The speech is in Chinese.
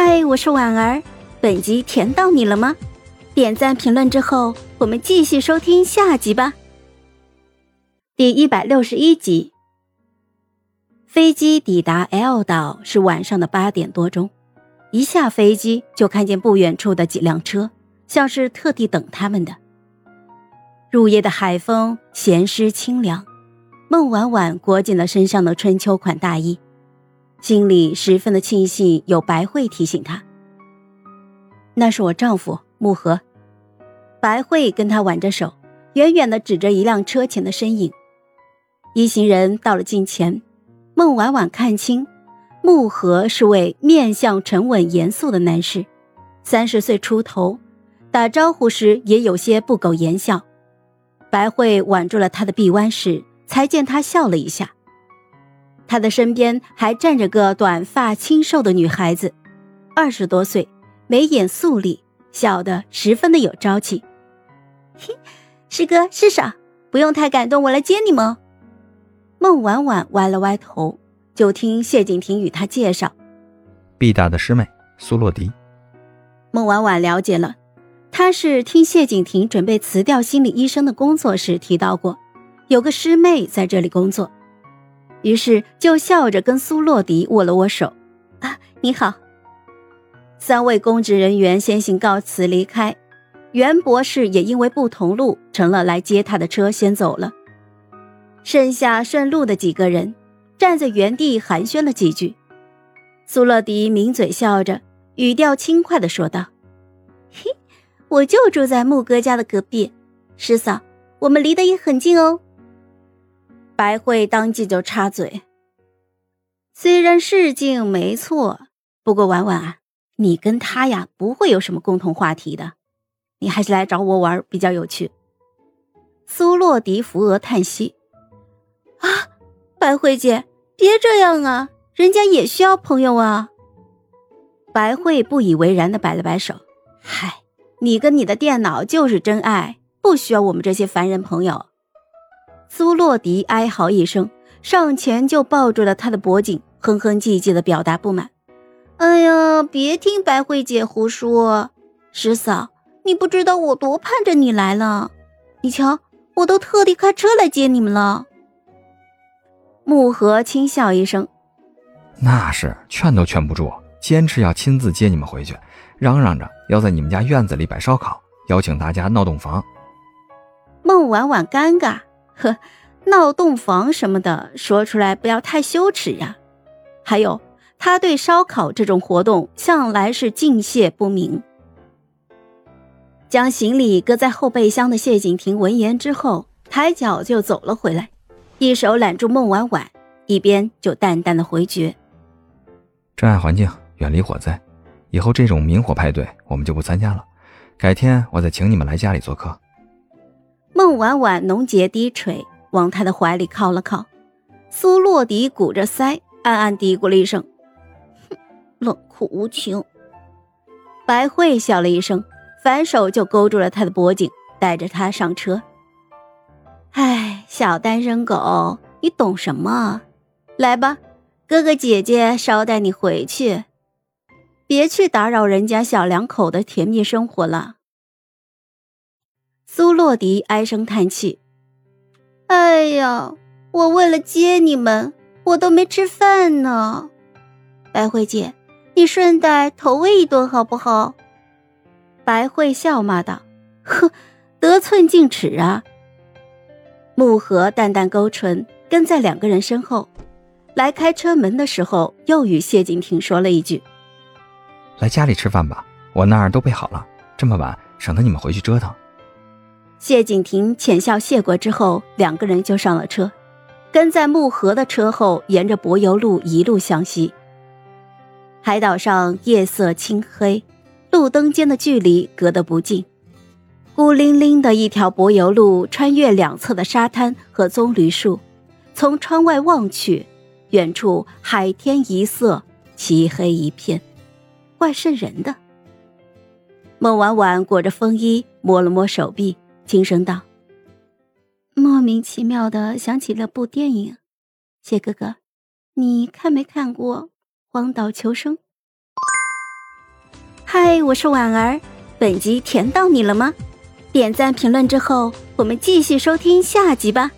嗨，我是婉儿，本集甜到你了吗？点赞评论之后，我们继续收听下集吧。第一百六十一集，飞机抵达 L 岛是晚上的八点多钟，一下飞机就看见不远处的几辆车，像是特地等他们的。入夜的海风咸湿清凉，孟婉婉裹紧了身上的春秋款大衣，心里十分的庆幸有白慧提醒他。那是我丈夫木河，白慧跟他挽着手，远远的指着一辆车前的身影。一行人到了近前，孟婉婉看清，木河是位面相沉稳严肃的男士，三十岁出头，打招呼时也有些不苟言笑。白慧挽住了他的臂弯时，才见他笑了一下。他的身边还站着个短发清瘦的女孩子，二十多岁，眉眼素丽，笑得十分的有朝气。嘿，师哥师嫂，不用太感动，我来接你们。孟婉婉歪了歪头，就听谢景亭与她介绍：“毕大的师妹苏洛迪。”孟婉婉了解了，她是听谢景亭准备辞掉心理医生的工作时提到过，有个师妹在这里工作，于是就笑着跟苏洛迪握了握手：“啊，你好。”三位公职人员先行告辞离开，袁博士也因为不同路，成了来接他的车先走了。剩下顺路的几个人，站在原地寒暄了几句。苏洛迪抿嘴笑着，语调轻快的说道：“嘿，我就住在木哥家的隔壁，师嫂，我们离得也很近哦。”白慧当即就插嘴：“虽然是近没错，不过婉婉啊，你跟他呀不会有什么共同话题的，你还是来找我玩比较有趣。”苏洛迪扶额叹息。啊，白慧姐，别这样啊！人家也需要朋友啊。白慧不以为然的摆了摆手：“嗨，你跟你的电脑就是真爱，不需要我们这些凡人朋友。”苏洛迪哀嚎一声，上前就抱住了他的脖颈，哼哼唧唧的表达不满：“哎呀，别听白慧姐胡说，十嫂，你不知道我多盼着你来了。你瞧，我都特地开车来接你们了。”木河轻笑一声：“那是劝都劝不住，坚持要亲自接你们回去，嚷嚷着要在你们家院子里摆烧烤，邀请大家闹洞房。”孟婉婉尴尬：“呵，闹洞房什么的，说出来不要太羞耻呀。还有，他对烧烤这种活动向来是敬谢不明。”将行李搁在后备箱的谢景亭闻言之后，抬脚就走了回来。一手揽住孟婉婉，一边就淡淡的回绝：“珍爱环境，远离火灾。以后这种明火派对我们就不参加了。改天我再请你们来家里做客。”孟婉婉浓睫低垂，往他的怀里靠了靠。苏洛迪鼓着腮，暗暗嘀咕了一声：“哼，冷酷无情。”白慧笑了一声，反手就勾住了他的脖颈，带着他上车。唉，小单身狗，你懂什么？来吧，哥哥姐姐捎带你回去，别去打扰人家小两口的甜蜜生活了。苏洛迪唉声叹气：“哎呀，我为了接你们，我都没吃饭呢。白慧姐，你顺带投喂一顿好不好？”白慧笑骂道：“呵，得寸进尺啊！”木盒淡淡勾唇，跟在两个人身后。来开车门的时候，又与谢景亭说了一句：“来家里吃饭吧，我那儿都备好了。这么晚，省得你们回去折腾。”谢景亭浅笑谢过之后，两个人就上了车，跟在木盒的车后，沿着柏油路一路向西。海岛上夜色青黑，路灯间的距离隔得不近。孤零零的一条柏油路，穿越两侧的沙滩和棕榈树，从窗外望去，远处海天一色，漆黑一片，怪瘆人的。孟婉婉裹着风衣，摸了摸手臂，轻声道：“莫名其妙的想起了部电影，谢哥哥，你看没看过《荒岛求生》？”嗨，我是婉儿，本集甜到你了吗？点赞评论之后，我们继续收听下集吧。